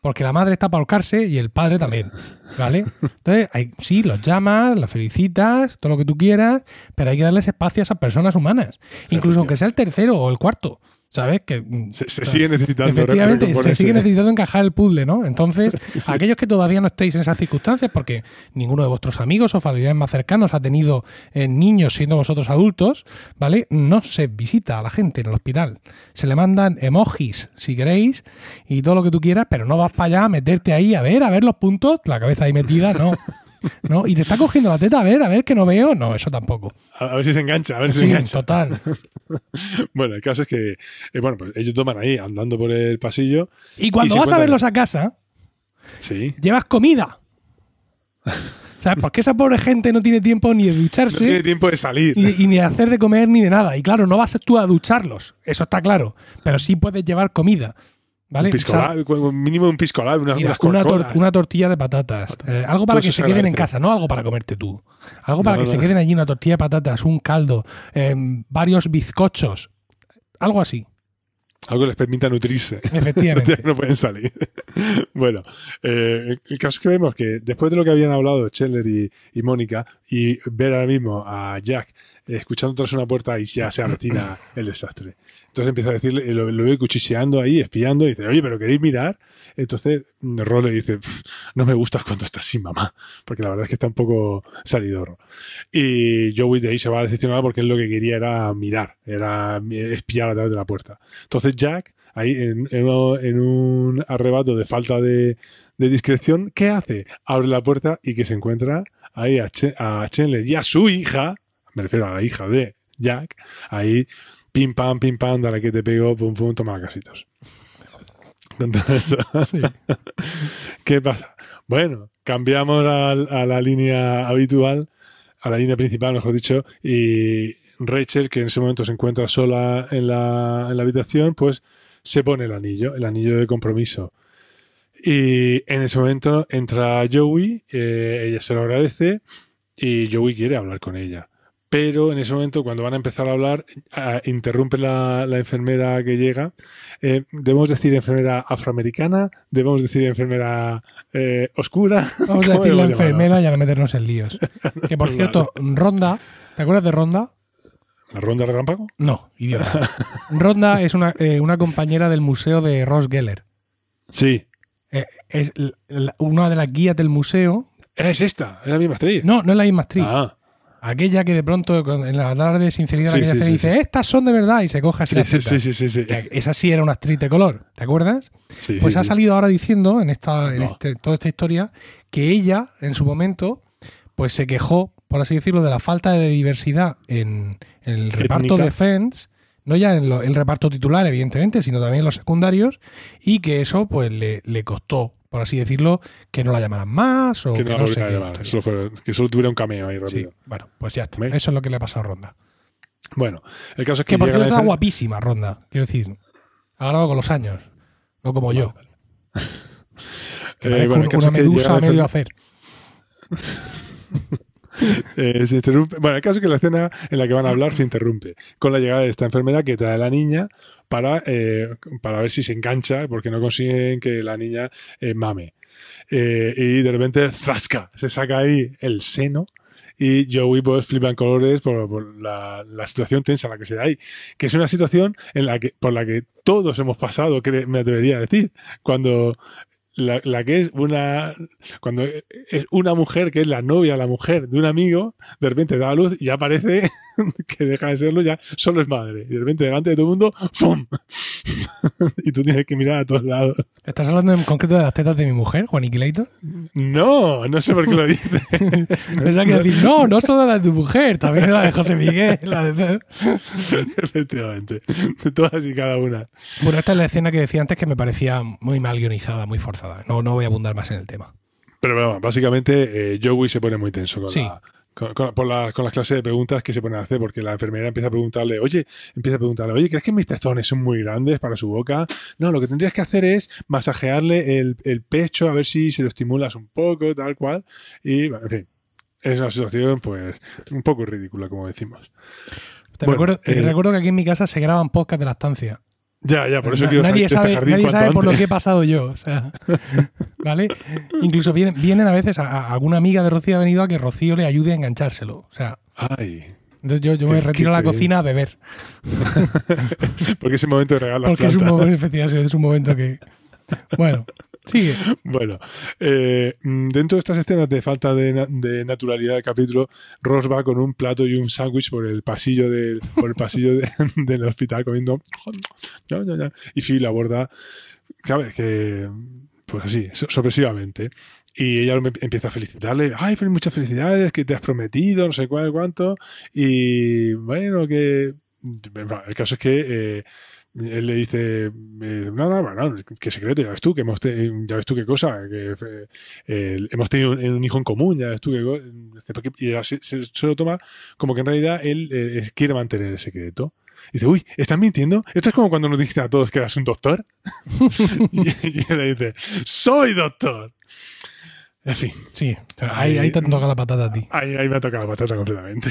Porque la madre está para ahorcarse y el padre también. ¿Vale? Entonces, hay, sí, los llamas, los felicitas, todo lo que tú quieras, pero hay que darles espacio a esas personas humanas. Incluso aunque sea el tercero o el cuarto. ¿Sabes? Que, mm, se, sigue necesitando. Efectivamente, se sigue necesitando encajar el puzzle, ¿no? Entonces, aquellos que todavía no estéis en esas circunstancias, porque ninguno de vuestros amigos o familiares más cercanos ha tenido eh, niños siendo vosotros adultos, ¿vale? No se visita a la gente en el hospital. Se le mandan emojis, si queréis, y todo lo que tú quieras, pero no vas para allá a meterte ahí a ver, a ver los puntos, la cabeza ahí metida, no. ¿no? Y te está cogiendo la teta, a ver, a ver que no veo. No, eso tampoco. A, ver si se engancha, a ver si se engancha. Total. bueno, el caso es que, eh, bueno, pues ellos toman ahí andando por el pasillo. Y cuando vas a verlos a casa, sí. llevas comida. ¿Sabes? Porque esa pobre gente no tiene tiempo ni de ducharse. No tiene tiempo de salir. Y, ni de hacer de comer ni de nada. Y claro, no vas tú a ducharlos. Eso está claro. Pero sí puedes llevar comida. ¿Vale? Un mínimo un pisco una, una, tortilla de patatas. Eh, algo para que se queden en casa, no algo para comerte tú. Algo para que se queden allí, una tortilla de patatas, un caldo, em, varios bizcochos. Algo así. Algo que les permita nutrirse. Efectivamente. no pueden salir. bueno, eh, el caso es que vemos que después de lo que habían hablado y, y Mónica, y ver ahora mismo a Jack escuchando tras una puerta y ya se avecina el desastre. Entonces empieza a decirle, lo, lo ve cuchicheando ahí, espiando, y dice, oye, pero ¿queréis mirar? Entonces Ro le dice, no me gustas cuando estás sin mamá, porque la verdad es que está un poco salidor. Y Joey de ahí se va decepcionado porque él lo que quería era mirar, era espiar a través de la puerta. Entonces Jack, ahí en, en, un arrebato de falta de, de, discreción, ¿qué hace? Abre la puerta y que se encuentra ahí a, a Chandler y a su hija me refiero a la hija de Jack, ahí, pim pam, pim pam, dale que te pego, pum pum, toma casitos. ¿Qué pasa? Bueno, cambiamos a, la línea habitual, a la línea principal, mejor dicho, y Rachel, que en ese momento se encuentra sola en la, en la habitación, pues se pone el anillo, el anillo de compromiso. Y en ese momento entra Joey, eh, ella se lo agradece y Joey quiere hablar con ella pero en ese momento, cuando van a empezar a hablar, interrumpe la, enfermera que llega. Eh, debemos decir enfermera afroamericana, debemos decir enfermera eh, oscura. Vamos a decir la enfermera y a meternos en líos. Que por cierto, Ronda, ¿te acuerdas de Ronda? ¿La Ronda Relámpago? No, idiota. Ronda es eh, una, compañera del museo de Ross Geller. Sí. Es una de las guías del museo. ¿Es esta? ¿Es la misma actriz? No, no es la misma actriz. Ah aquella que de pronto en la tarde de sinceridad que dice, estas son de verdad y se coge así sí, sí, sí, sí, esa sí era una actriz de color, ¿te acuerdas? pues ha salido ahora diciendo en esta, en este, toda esta historia que ella, en su momento, pues se quejó, por así decirlo, de la falta de diversidad en, el reparto de Friends, no ya en el reparto titular, evidentemente, sino también en los secundarios, y que eso pues le, le costó por así decirlo, que no la llamaran más o que, no, sé que solo tuviera un cameo ahí rápido. bueno, pues ya está. Eso es lo que le ha pasado a Ronda. Bueno, el caso es que. Que por cierto está guapísima, Ronda. Quiero decir, ha ganado con los años. No como yo. eh, bueno, una medusa medio hacer. Eh, se interrumpe. Bueno, el caso es que la escena en la que van a hablar se interrumpe con la llegada de esta enfermera que trae a la niña para, eh, para ver si se engancha, porque no consiguen que la niña eh, mame. Eh, y de repente, ¡zasca! Se saca ahí el seno y Joey pues flipa en colores por, por la, la, situación tensa en la que se da ahí. Que es una situación en la que, por la que todos hemos pasado, me atrevería a decir. Cuando la, la, que es una cuando es una mujer que es la novia, la mujer de un amigo, de repente da a luz y aparece que deja de serlo ya, solo es madre. Y de repente delante de todo el mundo, ¡fum! y tú tienes que mirar a todos lados. ¿Estás hablando en concreto de las tetas de mi mujer, Juan Iquilaito? No, no sé por qué lo dices. Pensaba que decir, no, no solo la de tu mujer, también la de José Miguel, la de... Efectivamente, de todas y cada una. Bueno, esta es la escena que decía antes que me parecía muy mal guionizada, muy forzada. No, no voy a abundar más en el tema. Pero bueno, básicamente eh, Joey se pone muy tenso con, sí. la, con, con, por la, con las clases de preguntas que se pone a hacer, porque la enfermera empieza a preguntarle, oye, empieza a preguntarle, oye, ¿crees que mis pezones son muy grandes para su boca? No, lo que tendrías que hacer es masajearle el, el pecho a ver si se lo estimulas un poco, tal cual. Y, en fin, es una situación, pues, un poco ridícula, como decimos. Te, bueno, recuerdo, eh, recuerdo que aquí en mi casa se graban podcasts de la estancia. Ya, ya, por eso quiero nadie saber sabe, jardín nadie sabe por lo que he pasado yo. O sea, ¿vale? Incluso vienen, vienen a veces a, a, alguna amiga de Rocío ha venido a que Rocío le ayude a enganchárselo. O sea. Ay. Entonces yo, yo me retiro a la cocina a beber. Porque es el momento de regalar la Porque es un momento, efectivamente, es un momento que. Bueno, sigue. Bueno, eh, dentro de estas escenas de falta de, de, naturalidad del capítulo, Ross va con un plato y un sándwich por el pasillo, de, por el pasillo de, del hospital comiendo. Y Phil la aborda, claro, que, pues así, sorpresivamente. Y ella empieza a felicitarle, ay, pues muchas felicidades, que te has prometido, no sé cuál, cuánto. Y bueno, que... El caso es que... Eh, él le dice, eh, no, no, no, qué secreto, ya ves tú, que hemos ya ves tú qué cosa, que eh, hemos tenido un, un, hijo en común, ya ves tú qué Y se, se, se, lo toma como que en realidad él eh, quiere mantener el secreto. Y dice, uy, ¿estás mintiendo? Esto es como cuando nos dijiste a todos que eras un doctor. y, y él le dice, soy doctor. En fin. Sí, ahí, ahí te toca la patata a ti. Ahí, ahí me ha tocado la patata completamente.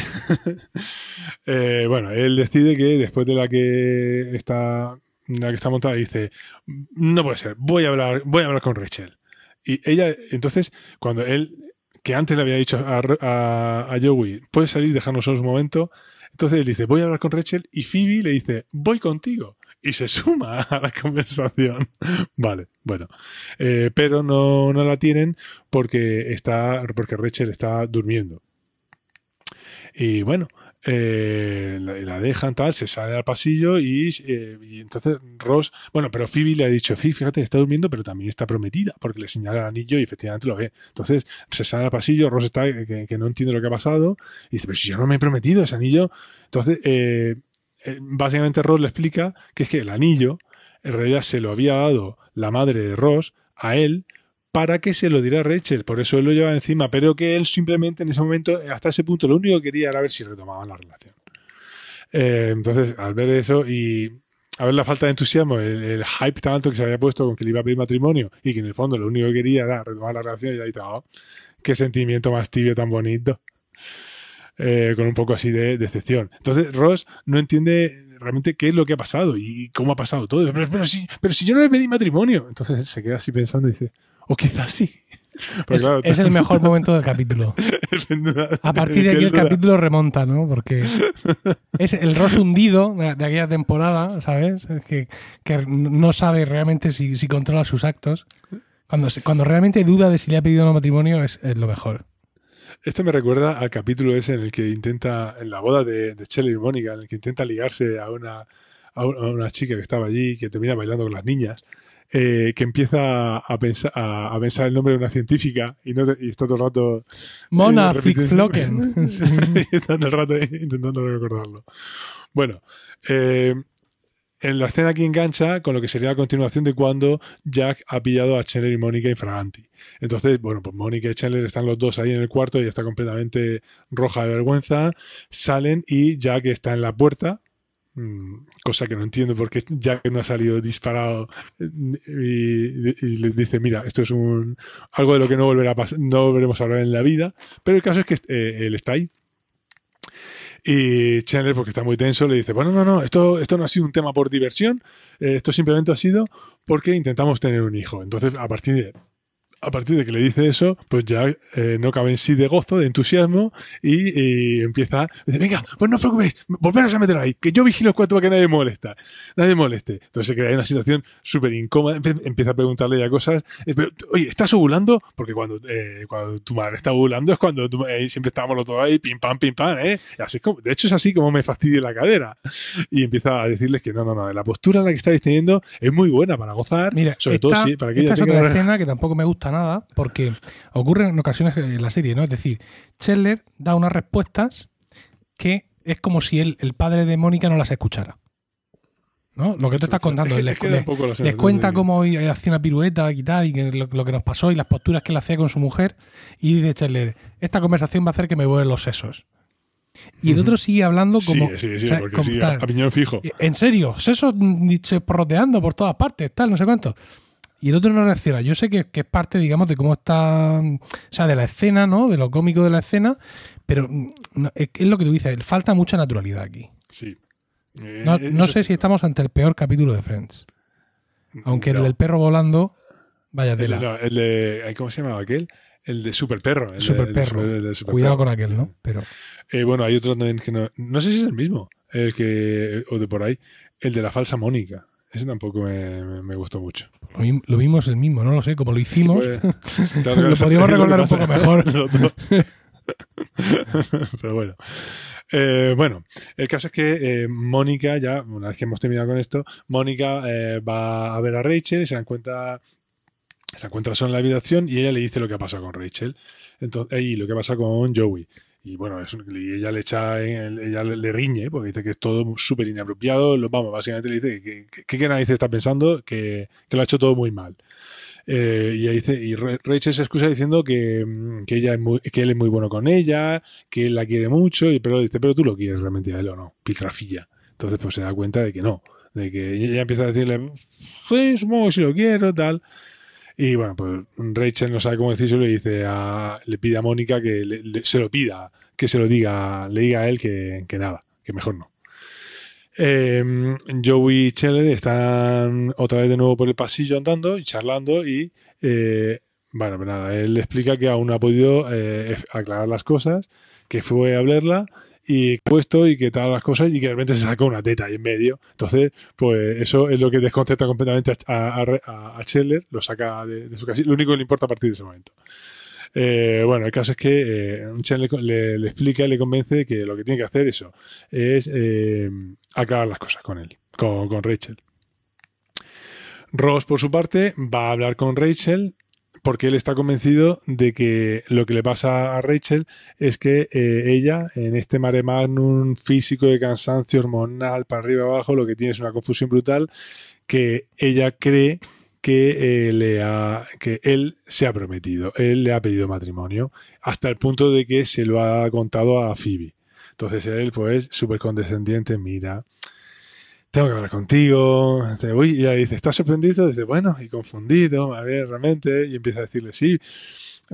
eh, bueno, él decide que después de la que está, la que está montada, dice, no puede ser, voy a hablar, voy a hablar con Rachel. Y ella, entonces, cuando él, que antes le había dicho a, a, a Joey, puedes salir, dejarnos solos un momento, entonces él dice, voy a hablar con Rachel, y Phoebe le dice, voy contigo y se suma a la conversación. Vale, bueno. Eh, pero no, no, la tienen porque está. porque Rachel está durmiendo. Y bueno. Eh, la, dejan tal, se sale al pasillo y, eh, y, entonces Ross, bueno, pero Phoebe le ha dicho, Phoebe, fíjate, está durmiendo, pero también está prometida, porque le señala el anillo y efectivamente lo ve. Entonces se sale al pasillo, Ross está que, no entiende lo que ha pasado y dice, pero si yo no me he prometido ese anillo. Entonces, básicamente Ross le explica que es que el anillo en realidad se lo había dado la madre de Ross a él para que se lo diera a Rachel, por eso él lo lleva encima, pero que él simplemente en ese momento, hasta ese punto, lo único que quería era ver si retomaban la relación. Eh, entonces, al ver eso y a ver la falta de entusiasmo, el, el, hype tan alto que se había puesto con que le iba a pedir matrimonio y que en el fondo lo único que quería era retomar la relación, y ahí estaba, oh, qué sentimiento más tibio tan bonito. Eh, con un poco así de decepción. Entonces Ross no entiende realmente qué es lo que ha pasado y cómo ha pasado todo. Pero, pero, si, pero si yo no le pedí matrimonio. Entonces se queda así pensando y dice, o quizás sí. Es, claro, es, el mejor momento del capítulo. A partir de aquí el capítulo remonta, ¿no? Porque es el Ross hundido de, de aquella temporada, ¿sabes? Que, que no sabe realmente si, si, controla sus actos. Cuando, cuando realmente duda de si le ha pedido un matrimonio es, es lo mejor. Esto me recuerda al capítulo ese en el que intenta, en la boda de, de Shelley y Mónica, en el que intenta ligarse a una, a una chica que estaba allí, que termina bailando con las niñas, eh, que empieza a pensar, a, a, pensar el nombre de una científica y, no te, y está todo el rato... Mona eh, Flickflocken. está todo el rato intentando recordarlo. Bueno, eh, en la escena que engancha con lo que sería la continuación de cuando Jack ha pillado a Chandler y Mónica infraganti. Entonces, bueno, pues Mónica y Chandler están los dos ahí en el cuarto y está completamente roja de vergüenza. Salen y Jack está en la puerta, cosa que no entiendo porque Jack no ha salido disparado y, y le dice, mira, esto es un algo de lo que no volverá a no volveremos a hablar en la vida. Pero el caso es que eh, él está ahí Y Chandler, porque está muy tenso, le dice, bueno, no, no, esto, esto no ha sido un tema por diversión, eh, esto simplemente ha sido porque intentamos tener un hijo. Entonces, a partir de a partir de que le dice eso, pues ya eh, no cabe en sí de gozo, de entusiasmo, y, empieza, dice, venga, pues no os preocupéis, volveros a meter ahí, que yo vigilo el cuarto para que nadie molesta, nadie moleste. Entonces se crea una situación súper incómoda, empieza a preguntarle ya cosas, oye, ¿estás ovulando? Porque cuando, eh, cuando tu madre está ovulando es cuando eh, siempre estábamos los dos ahí, pim pam, pim pam, ¿eh? Así como, de hecho es así como me fastidia la cadera. Y empieza a decirles que no, no, no, la postura en la que estáis teniendo es muy buena para gozar, Mira, sobre todo sí, para que esta es otra escena que tampoco me gusta nada, porque ocurre en ocasiones en la serie, ¿no? Es decir, Chandler da unas respuestas que es como si él, el padre de Mónica no las escuchara. ¿no? Lo que tú estás contando. les, cuenta cómo hacía una pirueta y tal, y lo, que nos pasó y las posturas que él hacía con su mujer. Y dice Chandler, esta conversación va a hacer que me vuelvan los sesos. Y el otro sigue hablando como. Sí, sí, sí, a, piñón fijo. En serio, sesos porroteando por todas partes, tal, no sé cuánto y el otro no reacciona. Yo sé que, es parte, digamos, de cómo está, o sea, de la escena, ¿no? De lo cómico de la escena, pero mm, es, lo que tú dices, falta mucha naturalidad aquí. Sí. no, eh, sé si estamos ante el peor capítulo de Friends. Aunque el del perro volando, vaya tela. No, el de, ¿cómo se llamaba aquel? El de Super Perro. El Super Perro. Cuidado con aquel, ¿no? Pero. Eh, bueno, hay otro también que no. No sé si es el mismo. El que. O de por ahí. El de la falsa Mónica. Ese tampoco me, gustó mucho. Lo, vimos el mismo, no lo sé, como lo hicimos. lo podríamos recordar un poco mejor. Pero bueno. Eh, bueno, el caso es que eh, Mónica, ya, una vez que hemos terminado con esto, Mónica eh, va a ver a Rachel y se encuentra, se encuentra sola en la habitación y ella le dice lo que ha pasado con Rachel. Entonces, y lo que pasa con Joey. Y bueno, y ella le echa, ella le, riñe, porque dice que es todo súper inapropiado. Vamos, básicamente le dice que, que, nadie está pensando que, que, lo ha hecho todo muy mal. Eh, y, dice, y Rachel se excusa diciendo que, mm, que, ella es muy, que él es muy bueno con ella, que él la quiere mucho, y pero dice, pero tú lo quieres realmente a él o no, piltrafilla. Entonces pues se da cuenta de que no, de que ella empieza a decirle, sí, supongo que si lo quiero, tal. Y bueno, pues Rachel no sabe cómo decirlo le dice a, le pide a Mónica que se lo pida, que se lo diga, le diga a él que, nada, que mejor no. Eh, Joey y Scheller están otra vez de nuevo por el pasillo andando y charlando y eh, bueno, pues nada, él le explica que aún no ha podido eh, aclarar las cosas, que fue a verla y puesto y que tal las cosas y que de repente se saca una teta ahí en medio. Entonces, pues eso es lo que desconcerta completamente a, a, lo saca de, su casa. Lo único que le importa a partir de ese momento. Eh, bueno, el caso es que eh, le, le, explica y le convence que lo que tiene que hacer eso es eh, aclarar las cosas con él, con, con Rachel. Ross, por su parte, va a hablar con Rachel porque él está convencido de que lo que le pasa a Rachel es que eh, ella, en este mare magnum físico de cansancio hormonal para arriba y abajo, lo que tiene es una confusión brutal, que ella cree que, eh, le ha, que él se ha prometido, él le ha pedido matrimonio, hasta el punto de que se lo ha contado a Phoebe. Entonces él, pues, súper condescendiente, mira, tengo que hablar contigo. Uy, y ella dice, ¿estás sorprendido? Dice, bueno, y confundido, a ver, realmente. Y empieza a decirle, sí,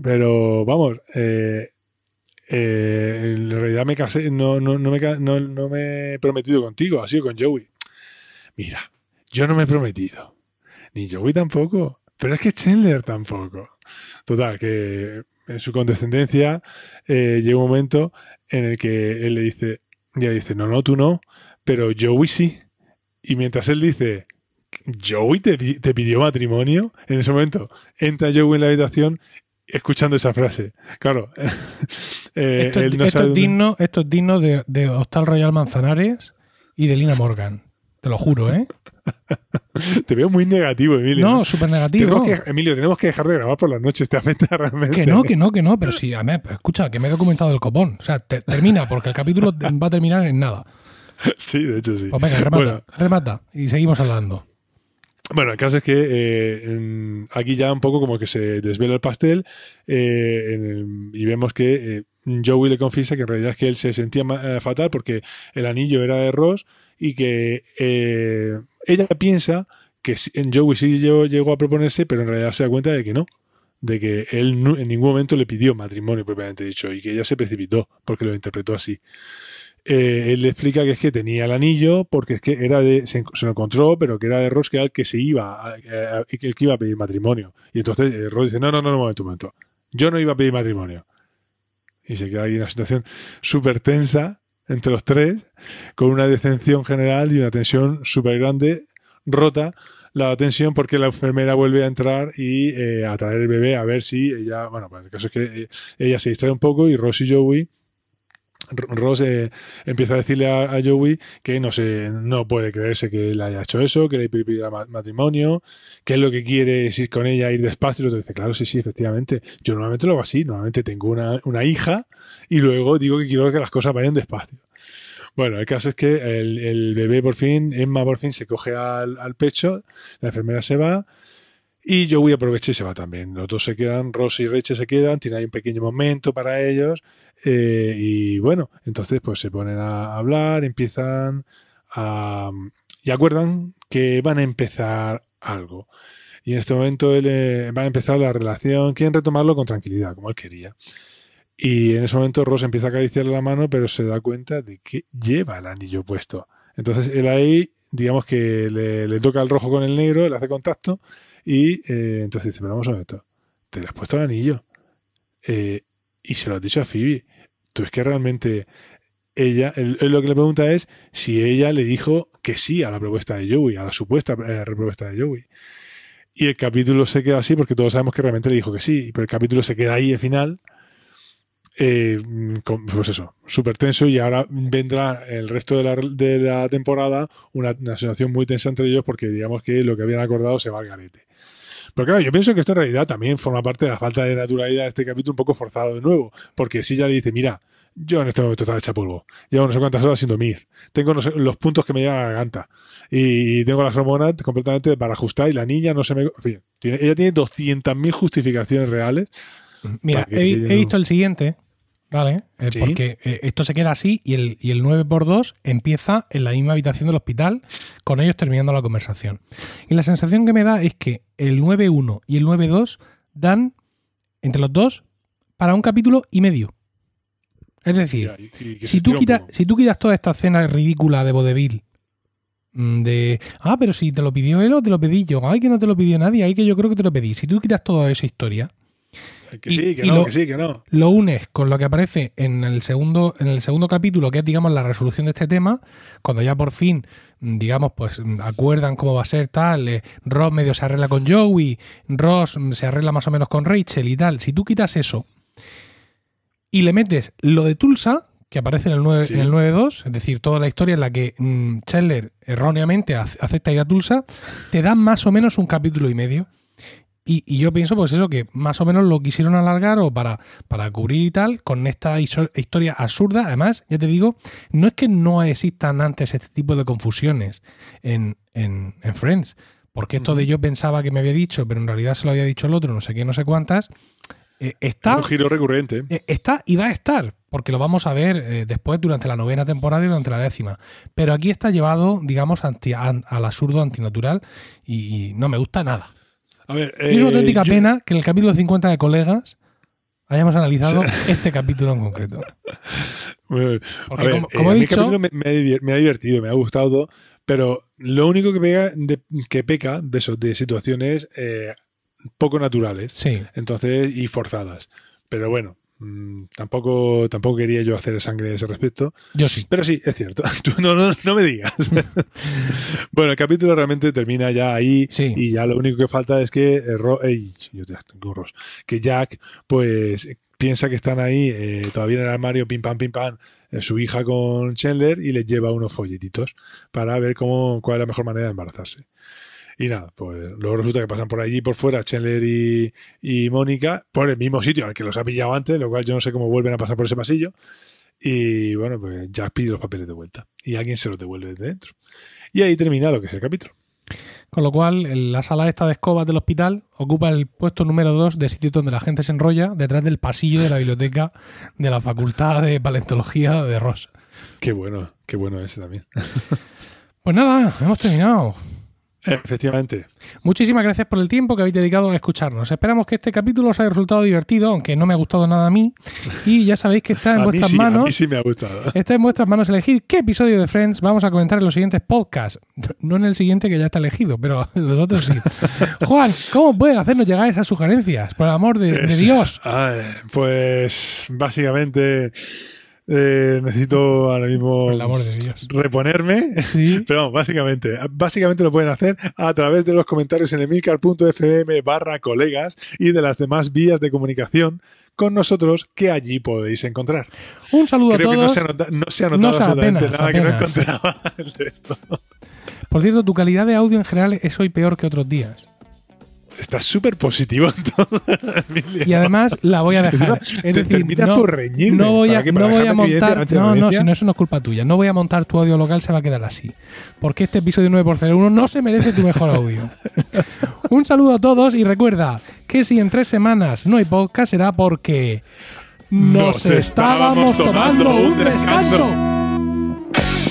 pero vamos, eh, eh, en realidad me casé, no, no, no, me, no, no me he prometido contigo, ha sido con Joey. Mira, yo no me he prometido, ni Joey tampoco, pero es que Chandler tampoco. Total, que en su condescendencia eh, llega un momento en el que él le dice, ya dice, no, no, tú no, pero Joey sí. Y mientras él dice, Joey te, pidió matrimonio, en ese momento entra Joey en la habitación escuchando esa frase. Claro. Eh, esto, es digno, esto, es digno, de, de Hostal Royal Manzanares y de Lina Morgan. Te lo juro, ¿eh? Te veo muy negativo, Emilio. No, súper negativo. Emilio, tenemos que dejar de grabar por las noches. Te afecta realmente. Que no, que no, que no. Pero sí, a mí, escucha, que me he documentado el copón. O sea, termina, porque el capítulo va a terminar en nada. Sí, de hecho sí. Pues venga, remata, remata y seguimos hablando. Bueno, el caso es que eh, aquí ya un poco como que se desvela el pastel eh, y vemos que eh, Joey le confiesa que en realidad es que él se sentía fatal porque el anillo era de Ross y que ella piensa que en Joey sí llegó a proponerse, pero en realidad se da cuenta de que no, de que él en ningún momento le pidió matrimonio propiamente dicho y que ella se precipitó porque lo interpretó así. Eh, él le explica que es que tenía el anillo porque es que era de, se, lo encontró, pero que era de Ross, que era el que se iba, el que iba a pedir matrimonio. Y entonces eh, Ross dice, no, no, no, un momento, un momento. Yo no iba a pedir matrimonio. Y se queda ahí en una situación súper tensa entre los tres, con una decepción general y una tensión súper grande, rota la tensión porque la enfermera vuelve a entrar y eh, a traer el bebé a ver si ella, bueno, pues el caso es que ella se distrae un poco y Ross y Joey Ross eh, empieza a decirle a, Joey que no se, no puede creerse que él haya hecho eso, que le pedido matrimonio, que es lo que quiere es ir con ella, ir despacio. Y el otro dice, claro, sí, sí, efectivamente. Yo normalmente lo hago así, normalmente tengo una, una hija y luego digo que quiero que las cosas vayan despacio. Bueno, el caso es que el, el bebé por fin, Emma por fin se coge al, al, pecho, la enfermera se va y Joey aprovecha y se va también. Los dos se quedan, Ross y Rachel se quedan, tiene ahí un pequeño momento para ellos eh, y bueno, entonces pues se ponen a hablar, empiezan a... y acuerdan que van a empezar algo. Y en este momento él, eh, van a empezar la relación, quieren retomarlo con tranquilidad, como él quería. Y en ese momento Ross empieza a acariciarle la mano, pero se da cuenta de que lleva el anillo puesto. Entonces él ahí, digamos que le, toca el rojo con el negro, le hace contacto y eh, entonces dice, pero vamos a ver esto, te le has puesto el anillo. Eh, y se lo has dicho a Phoebe. Tú es que realmente ella, lo que le pregunta es si ella le dijo que sí a la propuesta de Joey, a la supuesta eh, propuesta de Joey. Y el capítulo se queda así porque todos sabemos que realmente le dijo que sí, pero el capítulo se queda ahí al final. Eh, pues eso, súper tenso y ahora vendrá el resto de la, de la temporada una, una, situación muy tensa entre ellos porque digamos que lo que habían acordado se va al garete. Pero claro, yo pienso que esto en realidad también forma parte de la falta de naturalidad de este capítulo un poco forzado de nuevo, porque si ya le dice, mira, yo en este momento estaba hecha polvo, llevo no sé cuántas horas sin dormir, tengo los puntos que me llegan a la garganta y tengo las hormonas completamente para ajustar y la niña no se me... En fin, ella tiene 200.000 justificaciones reales. Mira, he, he visto el siguiente, ¿vale? Eh, porque eh, esto se queda así y el, y el 9x2 empieza en la misma habitación del hospital, con ellos terminando la conversación. Y la sensación que me da es que el 9.1 y el 9.2 dan, entre los dos, para un capítulo y medio. Es decir, si, tú quitas, si tú quitas toda esta escena ridícula de Vodevil, mm, de, ah, pero si te lo pidió él o te lo pedí yo, ay, que no te lo pidió nadie, ay, que yo creo que te lo pedí. Si tú quitas toda esa historia, que sí, que no, lo, que sí, que no. Lo unes con lo que aparece en el segundo, en el segundo capítulo, que es, digamos, la resolución de este tema, cuando ya por fin, digamos, pues acuerdan cómo va a ser tal, eh, Ross medio se arregla con Joey, Ross se arregla más o menos con Rachel y tal. Si tú quitas eso y le metes lo de Tulsa, que aparece en el 9, en el 9.2, es decir, toda la historia en la que mm, erróneamente acepta ir a Tulsa, te da más o menos un capítulo y medio. Y, yo pienso, pues eso, que más o menos lo quisieron alargar o para, para cubrir y tal, con esta historia absurda. Además, ya te digo, no es que no existan antes este tipo de confusiones en, en, Friends, porque esto de yo pensaba que me había dicho, pero en realidad se lo había dicho el otro, no sé qué, no sé cuántas. Eh, está, es un giro recurrente. Eh, está y va a estar, porque lo vamos a ver eh, después durante la novena temporada y durante la décima. Pero aquí está llevado, digamos, anti, al absurdo antinatural y no me gusta nada es una auténtica eh, pena que en el capítulo 50 de colegas hayamos analizado este capítulo en concreto. Porque, como, he dicho, capítulo me, ha divertido, me ha gustado pero lo único que, pega que peca de, eso, de situaciones eh, poco naturales sí. entonces y forzadas. Pero bueno, tampoco, tampoco quería yo hacer sangre a ese respecto. Yo sí. Pero sí, es cierto. Tú no, no, me digas. bueno, el capítulo realmente termina ya ahí y ya lo único que falta es que, eh, que Jack pues piensa que están ahí eh, todavía en el armario, pim pam, pim pam, eh, su hija con Chandler y les lleva unos folletitos para ver cómo, cuál es la mejor manera de embarazarse. Y nada, pues luego resulta que pasan por allí por fuera Chandler y, y Mónica por el mismo sitio al que los ha pillado antes, lo cual yo no sé cómo vuelven a pasar por ese pasillo. Y bueno, pues ya pide los papeles de vuelta y alguien se los devuelve desde dentro. Y ahí termina lo que es el capítulo. Con lo cual, la sala esta de escobas del hospital ocupa el puesto número 2 de sitio donde la gente se enrolla detrás del pasillo de la biblioteca de la Facultad de Paleontología de Ross. Qué bueno, qué bueno ese también. Pues nada, hemos terminado. Efectivamente. Muchísimas gracias por el tiempo que habéis dedicado a escucharnos. Esperamos que este capítulo os haya resultado divertido, aunque no me ha gustado nada a mí. Y ya sabéis que está en vuestras sí, a manos. mí sí me ha gustado. Está en vuestras manos elegir qué episodio de Friends vamos a comentar en los siguientes podcasts. No en el siguiente que ya está elegido, pero los otros sí. Juan, ¿cómo pueden hacernos llegar esas sugerencias? Por el amor de, Dios. Ay, pues básicamente eh, necesito ahora mismo Por el amor de Dios. reponerme. Sí. Pero básicamente, básicamente lo pueden hacer a través de los comentarios en emilcar.fm barra colegas y de las demás vías de comunicación con nosotros que allí podéis encontrar. Un saludo Creo a que no todos. se ha nota- no se ha notado No se- absolutamente apenas, nada que no encontraba el texto. Por cierto, tu calidad de audio en general es hoy peor que otros días. Estás súper positivo. Y además la voy a dejar. Es te decir, terminas no, por reñirme. no voy a, ¿Para qué? ¿Para no voy a montar. No, no, si no, eso no es culpa tuya. No voy a montar tu audio local, se va a quedar así. Porque este episodio 9x01 no se merece tu mejor audio. Un saludo a todos y recuerda que si en tres semanas no hay podcast será porque nos, Nos estábamos estábamos tomando un descanso. descanso.